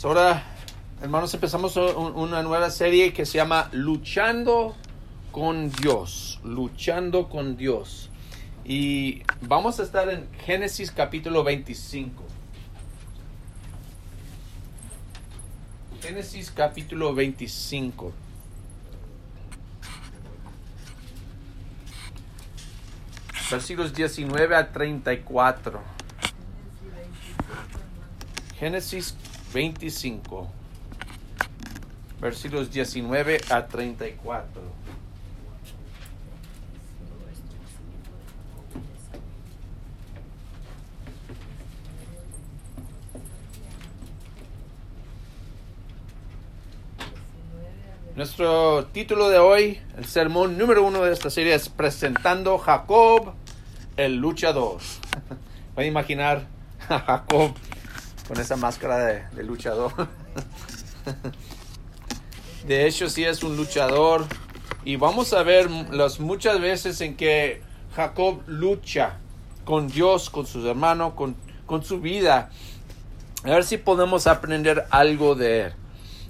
Pues ahora, hermanos, empezamos un- una nueva serie que se llama Luchando con Dios. Luchando con Dios. Y vamos a estar en Génesis capítulo 25. Génesis capítulo 25. Versículos 19 a 34. Génesis 25. Versículos 19 a 34. Nuestro título de hoy, el sermón número uno de esta serie es Presentando Jacob, el luchador. Pueden imaginar a Jacob con esa máscara de, luchador. De hecho, sí es un luchador. Y vamos a ver las muchas veces en que Jacob lucha con Dios, con sus hermanos, con, con su vida. A ver si podemos aprender algo de él.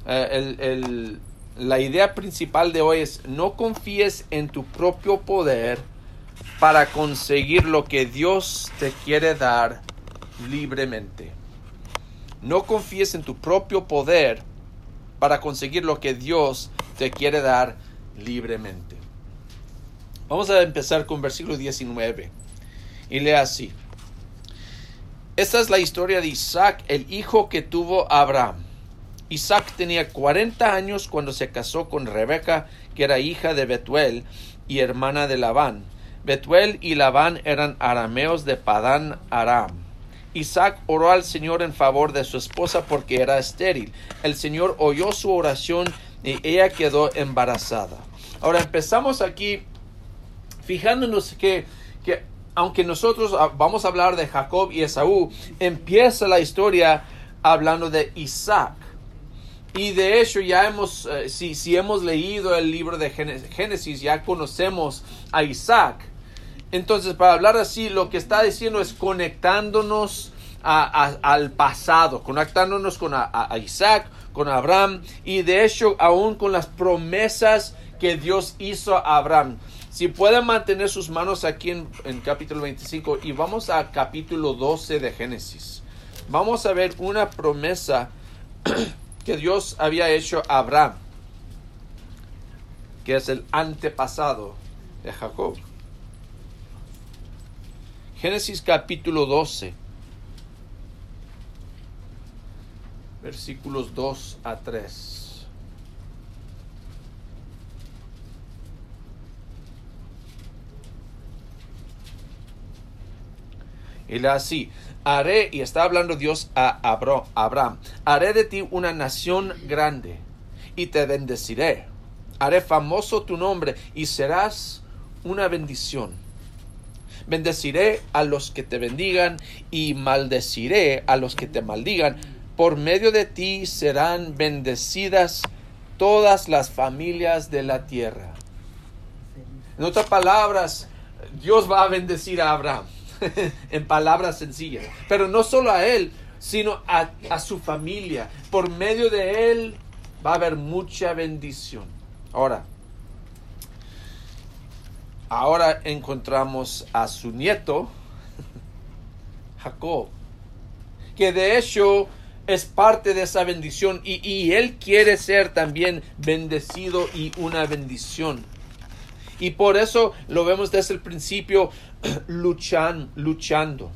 Eh, la idea principal de hoy es no confíes en tu propio poder para conseguir lo que Dios te quiere dar libremente. No confíes en tu propio poder para conseguir lo que Dios te quiere dar libremente. Vamos a empezar con versículo 19. Y lee así. Esta es la historia de Isaac, el hijo que tuvo Abraham. Isaac tenía 40 años cuando se casó con Rebeca, que era hija de Betuel y hermana de Labán. Betuel y Labán eran arameos de Padán Aram. Isaac oró al Señor en favor de su esposa porque era estéril. El Señor oyó su oración y ella quedó embarazada. Ahora empezamos aquí fijándonos que, que aunque nosotros vamos a hablar de Jacob y Esaú, empieza la historia hablando de Isaac. Y de hecho ya hemos, eh, si, si hemos leído el libro de Géne- Génesis, ya conocemos a Isaac. Entonces, para hablar así, lo que está diciendo es conectándonos al pasado, conectándonos con Isaac, con Abraham y de hecho aún con las promesas que Dios hizo a Abraham. Si pueden mantener sus manos aquí en, en capítulo 25 y vamos a capítulo 12 de Génesis. Vamos a ver una promesa que Dios había hecho a Abraham, que es el antepasado de Jacob. Génesis capítulo 12, versículos 2 a 3. Y le así, haré, y está hablando Dios a Abraham, haré de ti una nación grande y te bendeciré. Haré famoso tu nombre y serás una bendición. Bendeciré a los que te bendigan y maldeciré a los que te maldigan. Por medio de ti serán bendecidas todas las familias de la tierra. En otras palabras, Dios va a bendecir a Abraham en palabras sencillas. Pero no solo a él, sino a, su familia. Por medio de él va a haber mucha bendición. Ahora, ahora encontramos a su nieto, Jacob, que de hecho es parte de esa bendición y, él quiere ser también bendecido y una bendición. Y por eso lo vemos desde el principio luchan, luchando.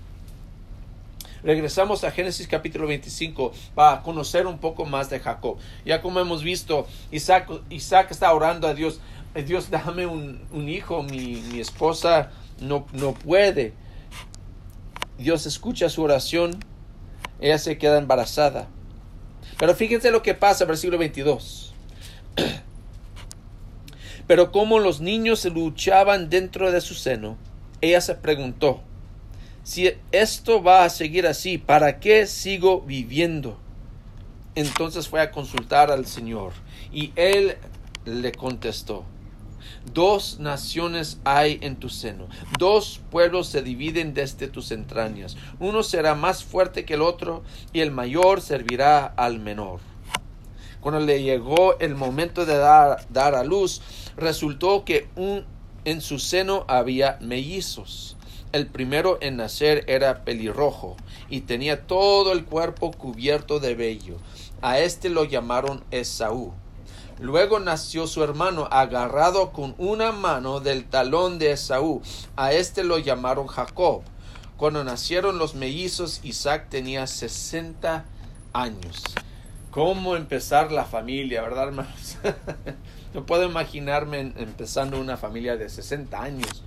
Regresamos a Génesis capítulo 25 para conocer un poco más de Jacob. Ya como hemos visto, Isaac está orando a Dios. "Eh, Dios, dame un, un hijo, mi, mi esposa no, no puede. Dios escucha su oración, ella se queda embarazada. Pero fíjense lo que pasa, versículo 22. Pero como los niños luchaban dentro de su seno, ella se preguntó, si esto va a seguir así, ¿para qué sigo viviendo? Entonces fue a consultar al Señor y él le contestó, Dos naciones hay en tu seno, dos pueblos se dividen desde tus entrañas. Uno será más fuerte que el otro, y el mayor servirá al menor. Cuando le llegó el momento de dar, dar a luz, resultó que un, en su seno había mellizos. El primero en nacer era pelirrojo y tenía todo el cuerpo cubierto de vello. A este lo llamaron Esaú. Luego nació su hermano agarrado con una mano del talón de Esaú. A este lo llamaron Jacob. Cuando nacieron los mellizos, Isaac tenía sesenta años. ¿Cómo empezar la familia, verdad, hermanos? no puedo imaginarme empezando una familia de 60 años.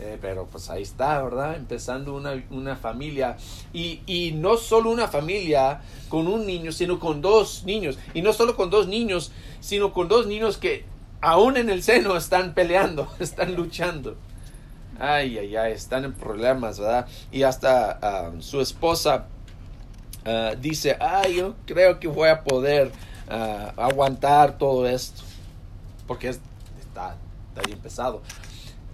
Eh, pero pues ahí está, ¿verdad? Empezando una, una familia. Y, y, no solo una familia con un niño, sino con dos niños. Y no solo con dos niños, sino con dos niños que aún en el seno están peleando, están luchando. Ay, ay, ay, están en problemas, ¿verdad? Y hasta ah, su esposa ah, dice, ay, yo creo que voy a poder ah, aguantar todo esto. Porque está, está bien pesado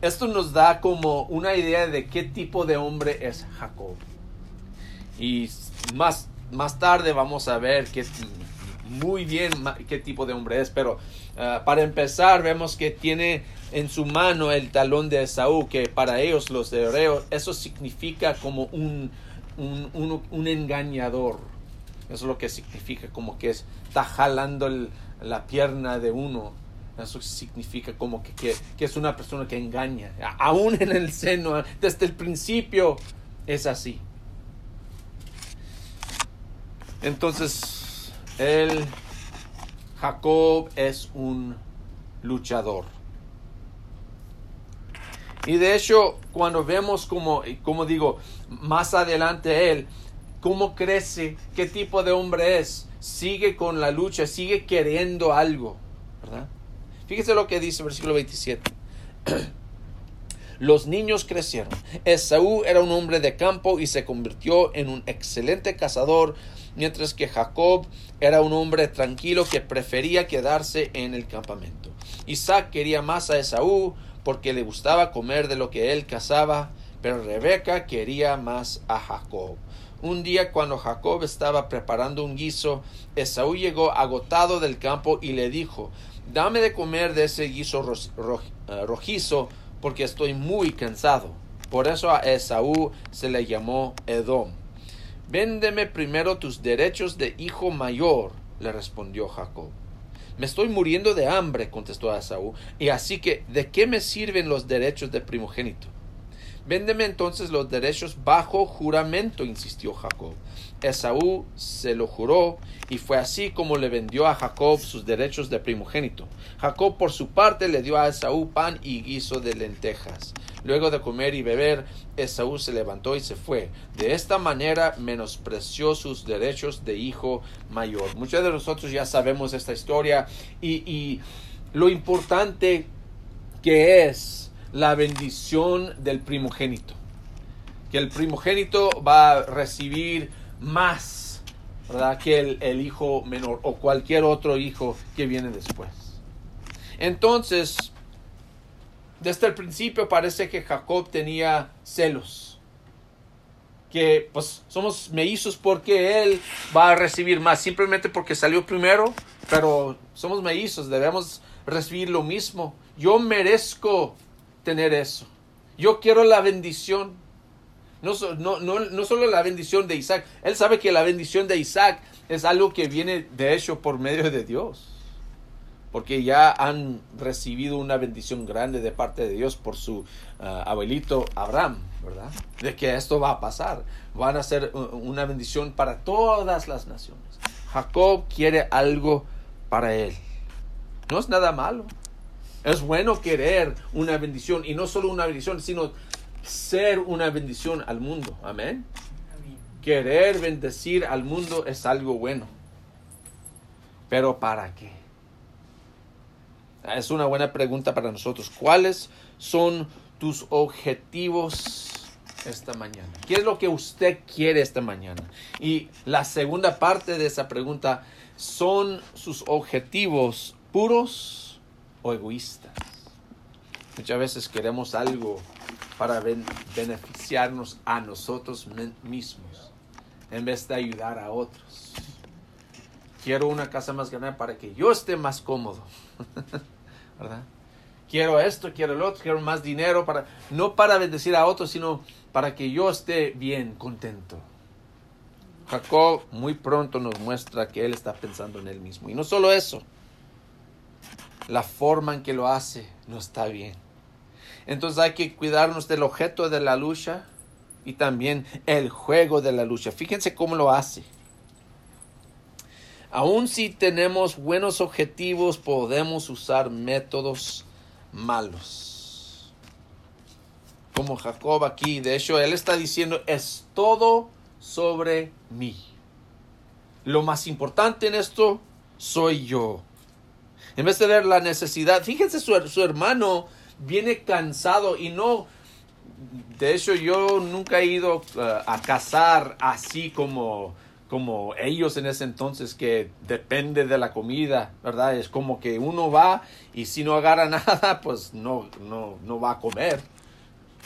esto nos da como una idea de qué tipo de hombre es Jacob. Y más, más tarde vamos a ver qué, muy bien qué tipo de hombre es, pero ah, para empezar vemos que tiene en su mano el talón de Esaú, que para ellos los hebreos eso significa como un, un, engañador. Eso es lo que significa, como que está jalando la pierna de uno eso significa como que, es una persona que engaña. Aún en el seno, desde el principio, es así. Entonces, el Jacob es un luchador. Y de hecho, cuando vemos como, como digo, más adelante él, cómo crece, qué tipo de hombre es, sigue con la lucha, sigue queriendo algo, ¿verdad? Fíjese lo que dice el versículo 27. Los niños crecieron. Esaú era un hombre de campo y se convirtió en un excelente cazador, mientras que Jacob era un hombre tranquilo que prefería quedarse en el campamento. Isaac quería más a Esaú porque le gustaba comer de lo que él cazaba, pero Rebeca quería más a Jacob. Un día cuando Jacob estaba preparando un guiso, Esaú llegó agotado del campo y le dijo dame de comer de ese guiso eh, rojizo, porque estoy muy cansado. Por eso a Esaú se le llamó Edom. Véndeme primero tus derechos de hijo mayor, le respondió Jacob. Me estoy muriendo de hambre, contestó Esaú, y así que, ¿de qué me sirven los derechos de primogénito? Véndeme entonces los derechos bajo juramento, insistió Jacob. Esaú se lo juró y fue así como le vendió a Jacob sus derechos de primogénito. Jacob por su parte le dio a Esaú pan y guiso de lentejas. Luego de comer y beber, Esaú se levantó y se fue. De esta manera menospreció sus derechos de hijo mayor. Muchos de nosotros ya sabemos esta historia y, y lo importante que es la bendición del primogénito. Que el primogénito va a recibir más ¿verdad? que el, hijo menor o cualquier otro hijo que viene después. Entonces, desde el principio parece que Jacob tenía celos. Que pues somos mellizos porque él va a recibir más, simplemente porque salió primero, pero somos mellizos, debemos recibir lo mismo. Yo merezco tener eso. Yo quiero la bendición. No, no, no, no, solo la bendición de Isaac. Él sabe que la bendición de Isaac es algo que viene de hecho por medio de Dios. Porque ya han recibido una bendición grande de parte de Dios por su ah, abuelito Abraham, ¿verdad? De que esto va a pasar. Van a ser una bendición para todas las naciones. Jacob quiere algo para él. No es nada malo. Es bueno querer una bendición y no solo una bendición, sino ser una bendición al mundo. Amén. Querer bendecir al mundo es algo bueno. Pero ¿para qué? Es una buena pregunta para nosotros. ¿Cuáles son tus objetivos esta mañana? ¿Qué es lo que usted quiere esta mañana? Y la segunda parte de esa pregunta, ¿son sus objetivos puros? O egoístas. Muchas veces queremos algo para beneficiarnos a nosotros mismos en vez de ayudar a otros. Quiero una casa más grande para que yo esté más cómodo. ¿Verdad? Quiero esto, quiero el otro, quiero más dinero para no para bendecir a otros, sino para que yo esté bien, contento. Jacob muy pronto nos muestra que él está pensando en él mismo. Y no solo eso, la forma en que lo hace no está bien. Entonces hay que cuidarnos del objeto de la lucha y también el juego de la lucha. Fíjense cómo lo hace. Aun si tenemos buenos objetivos, podemos usar métodos malos. Como Jacob aquí, de hecho, él está diciendo, es todo sobre mí. Lo más importante en esto soy yo. En vez de ver la necesidad, fíjense, su, su hermano viene cansado y no, de hecho yo nunca he ido uh, a cazar así como como ellos en ese entonces que depende de la comida, ¿verdad? Es como que uno va y si no agarra nada, pues no, no, no va a comer.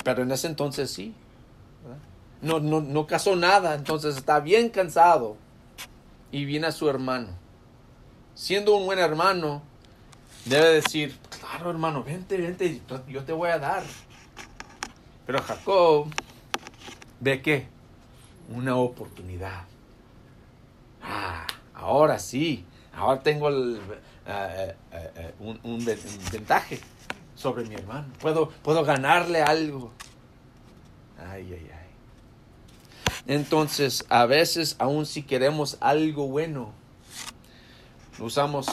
Pero en ese entonces sí. No, no, no cazó nada, entonces está bien cansado. Y viene a su hermano. Siendo un buen hermano, debe decir, claro hermano, vente, vente, yo te voy a dar. Pero Jacob ve que una oportunidad. Ah, ahora sí, ahora tengo eh, eh, eh, un, un, ventaje sobre mi hermano. Puedo, puedo ganarle algo. Ay, ay, ay. Entonces, a veces, aun si queremos algo bueno, lo usamos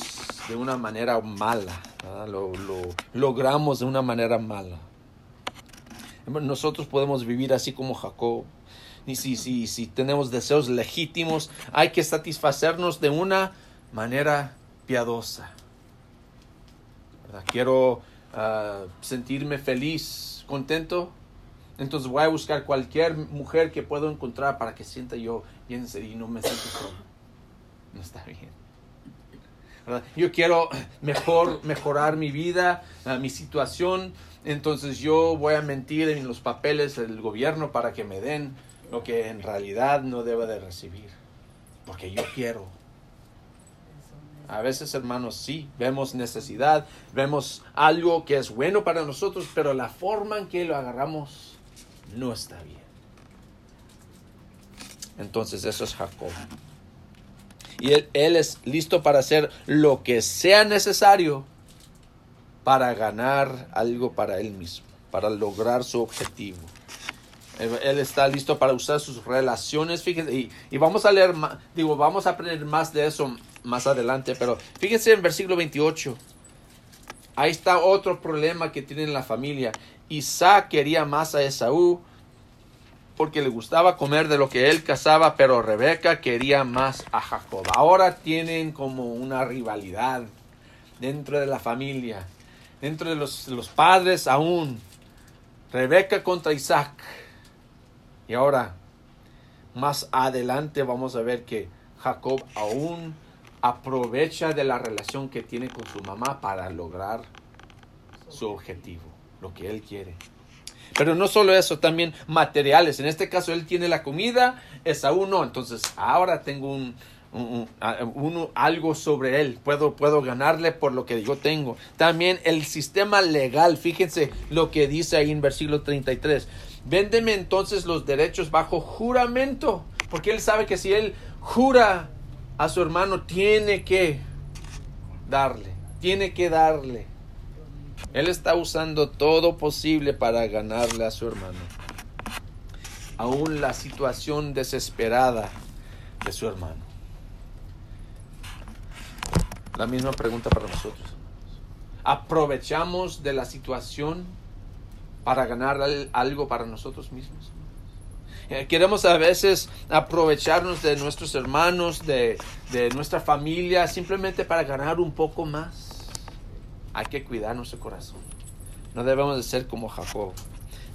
de una manera mala, lo, lo, logramos de una manera mala. Nosotros podemos vivir así como Jacob. Y si, si, si tenemos deseos legítimos, hay que satisfacernos de una manera piadosa. Quiero uh, sentirme feliz, contento. Entonces voy a buscar cualquier mujer que puedo encontrar para que sienta yo bien y no me siento solo. No está bien. Yo quiero mejor, mejorar mi vida, uh, mi situación. Entonces yo voy a mentir en los papeles del gobierno para que me den lo que en realidad no debe de recibir. Porque yo quiero. A veces, hermanos, sí, vemos necesidad, vemos algo que es bueno para nosotros, pero la forma en que lo agarramos no está bien. Entonces, eso es Jacob. Y él, es listo para hacer lo que sea necesario para ganar algo para él mismo, para lograr su objetivo. Él está listo para usar sus relaciones. Fíjense, y, vamos a leer, digo, vamos a aprender más de eso más adelante. Pero fíjense en versículo 28. Ahí está otro problema que tiene la familia. Isaac quería más a Esaú porque le gustaba comer de lo que él cazaba, pero Rebeca quería más a Jacob. Ahora tienen como una rivalidad dentro de la familia, dentro de los, los padres aún. Rebeca contra Isaac. Y ahora, más adelante vamos a ver que Jacob aún aprovecha de la relación que tiene con su mamá para lograr su objetivo, lo que él quiere. Pero no solo eso, también materiales. En este caso él tiene la comida, Esaú no. Entonces ahora tengo un, algo sobre él. Puedo, puedo ganarle por lo que yo tengo. También el sistema legal. Fíjense lo que dice ahí en versículo 33. Véndeme entonces los derechos bajo juramento, porque él sabe que si él jura a su hermano, tiene que darle, tiene que darle. Él está usando todo posible para ganarle a su hermano. Aún la situación desesperada de su hermano. La misma pregunta para nosotros. ¿Aprovechamos de la situación para ganar algo para nosotros mismos. Eh, queremos a veces aprovecharnos de nuestros hermanos, de, de, nuestra familia, simplemente para ganar un poco más. Hay que cuidar nuestro corazón. No debemos de ser como Jacob.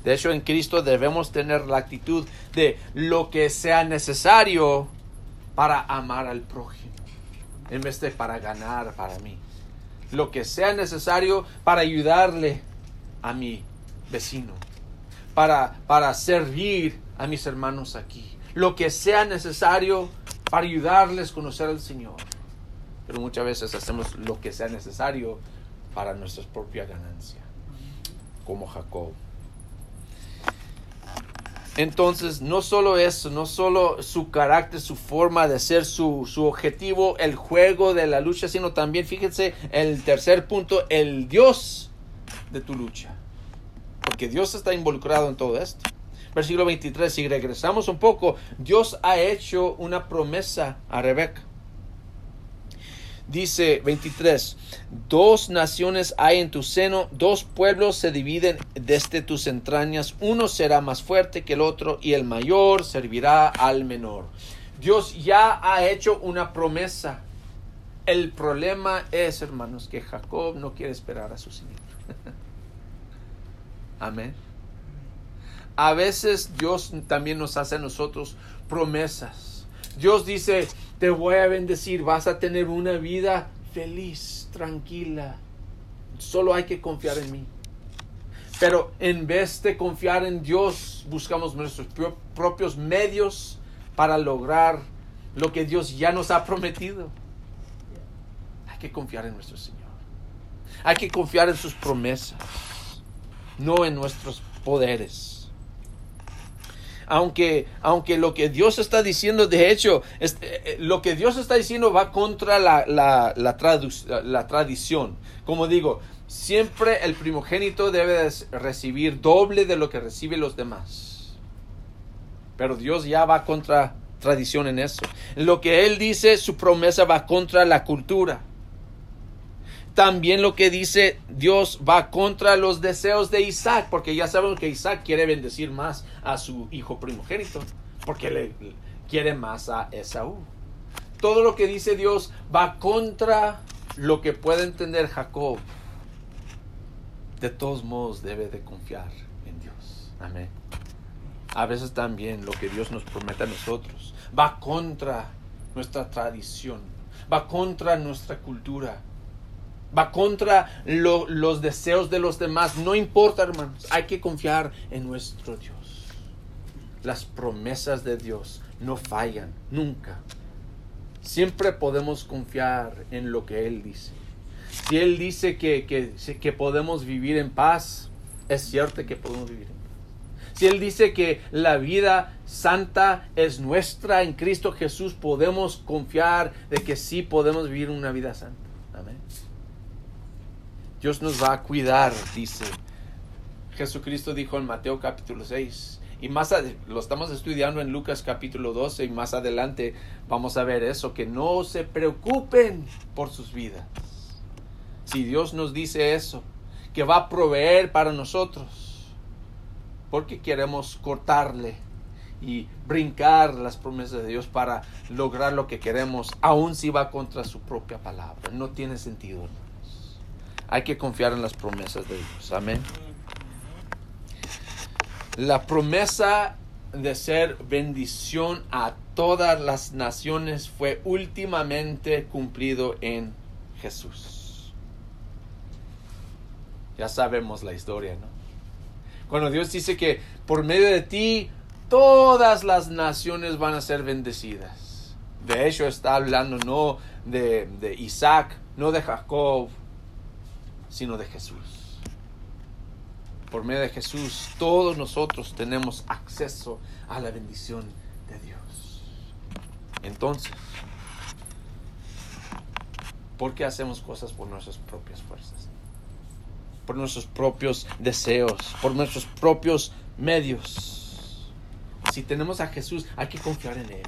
De hecho, en Cristo debemos tener la actitud de lo que sea necesario para amar al prójimo, en vez de para ganar para mí. Lo que sea necesario para ayudarle a mi vecino, para, para servir a mis hermanos aquí. Lo que sea necesario para ayudarles a conocer al Señor. Pero muchas veces hacemos lo que sea necesario para nuestra propia ganancia, como Jacob. Entonces, no solo eso, no solo su carácter, su forma de ser, su, su, objetivo, el juego de la lucha, sino también, fíjense, el tercer punto, el Dios de tu lucha. Porque Dios está involucrado en todo esto. Versículo 23, si regresamos un poco, Dios ha hecho una promesa a Rebeca. Dice 23, dos naciones hay en tu seno, dos pueblos se dividen desde tus entrañas, uno será más fuerte que el otro y el mayor servirá al menor. Dios ya ha hecho una promesa. El problema es, hermanos, que Jacob no quiere esperar a su Señor. Amén. A veces Dios también nos hace a nosotros promesas. Dios dice, te voy a bendecir, vas a tener una vida feliz, tranquila. Solo hay que confiar en mí. Pero en vez de confiar en Dios, buscamos nuestros propios medios para lograr lo que Dios ya nos ha prometido. Hay que confiar en nuestro Señor. Hay que confiar en sus promesas, no en nuestros poderes aunque, aunque lo que Dios está diciendo, de hecho, eh, lo que Dios está diciendo va contra la, la, la, tradición. Como digo, siempre el primogénito debe recibir doble de lo que reciben los demás. Pero Dios ya va contra tradición en eso. Lo que Él dice, su promesa va contra la cultura también lo que dice Dios va contra los deseos de Isaac, porque ya sabemos que Isaac quiere bendecir más a su hijo primogénito, porque le quiere más a Esaú. Todo lo que dice Dios va contra lo que puede entender Jacob. De todos modos debe de confiar en Dios. Amén. A veces también lo que Dios nos promete a nosotros va contra nuestra tradición, va contra nuestra cultura va contra los deseos de los demás. No importa, hermanos, hay que confiar en nuestro Dios. Las promesas de Dios no fallan, nunca. Siempre podemos confiar en lo que Él dice. Si Él dice que, que, que podemos vivir en paz, es cierto que podemos vivir en paz. Si Él dice que la vida santa es nuestra en Cristo Jesús, podemos confiar de que sí podemos vivir una vida santa. Dios nos va a cuidar, dice. Jesucristo dijo en Mateo capítulo 6. Y más lo estamos estudiando en Lucas capítulo 12 y más adelante vamos a ver eso, que no se preocupen por sus vidas. Si Dios nos dice eso, que va a proveer para nosotros, porque queremos cortarle y brincar las promesas de Dios para lograr lo que queremos, aun si va contra su propia palabra. No tiene sentido. Hay que confiar en las promesas de Dios. Amén. La promesa de ser bendición a todas las naciones fue últimamente cumplido en Jesús. Ya sabemos la historia, ¿no? Cuando Dios dice que por medio de ti todas las naciones van a ser bendecidas. De hecho está hablando no de, de Isaac, no de Jacob, sino de Jesús. Por medio de Jesús, todos nosotros tenemos acceso a la bendición de Dios. Entonces, ¿por qué hacemos cosas por nuestras propias fuerzas? Por nuestros propios deseos, por nuestros propios medios. Si tenemos a Jesús, hay que confiar en Él.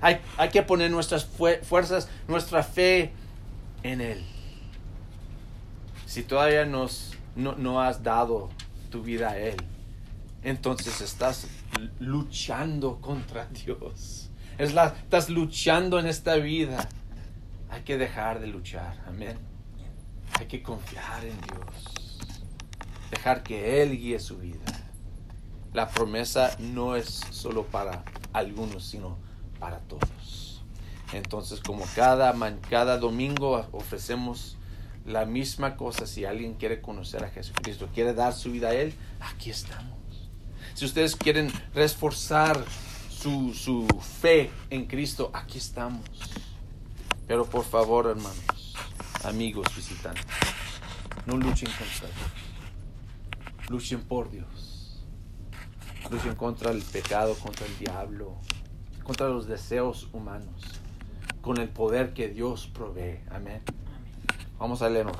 Hay, hay que poner nuestras fuerzas, nuestra fe en Él si todavía nos, no, has dado tu vida a Él, entonces estás luchando contra Dios. Estás luchando en esta vida. Hay que dejar de luchar. Amén. Hay que confiar en Dios. Dejar que Él guíe su vida. La promesa no es solo para algunos, sino para todos. Entonces, como cada, cada domingo ofrecemos la misma cosa si alguien quiere conocer a Jesucristo, quiere dar su vida a Él, aquí estamos. Si ustedes quieren reforzar su, su fe en Cristo, aquí estamos. Pero por favor, hermanos, amigos visitantes, no luchen contra Dios. Luchen por Dios. Luchen contra el pecado, contra el diablo, contra los deseos humanos, con el poder que Dios provee. Amén. Vamos a leernos.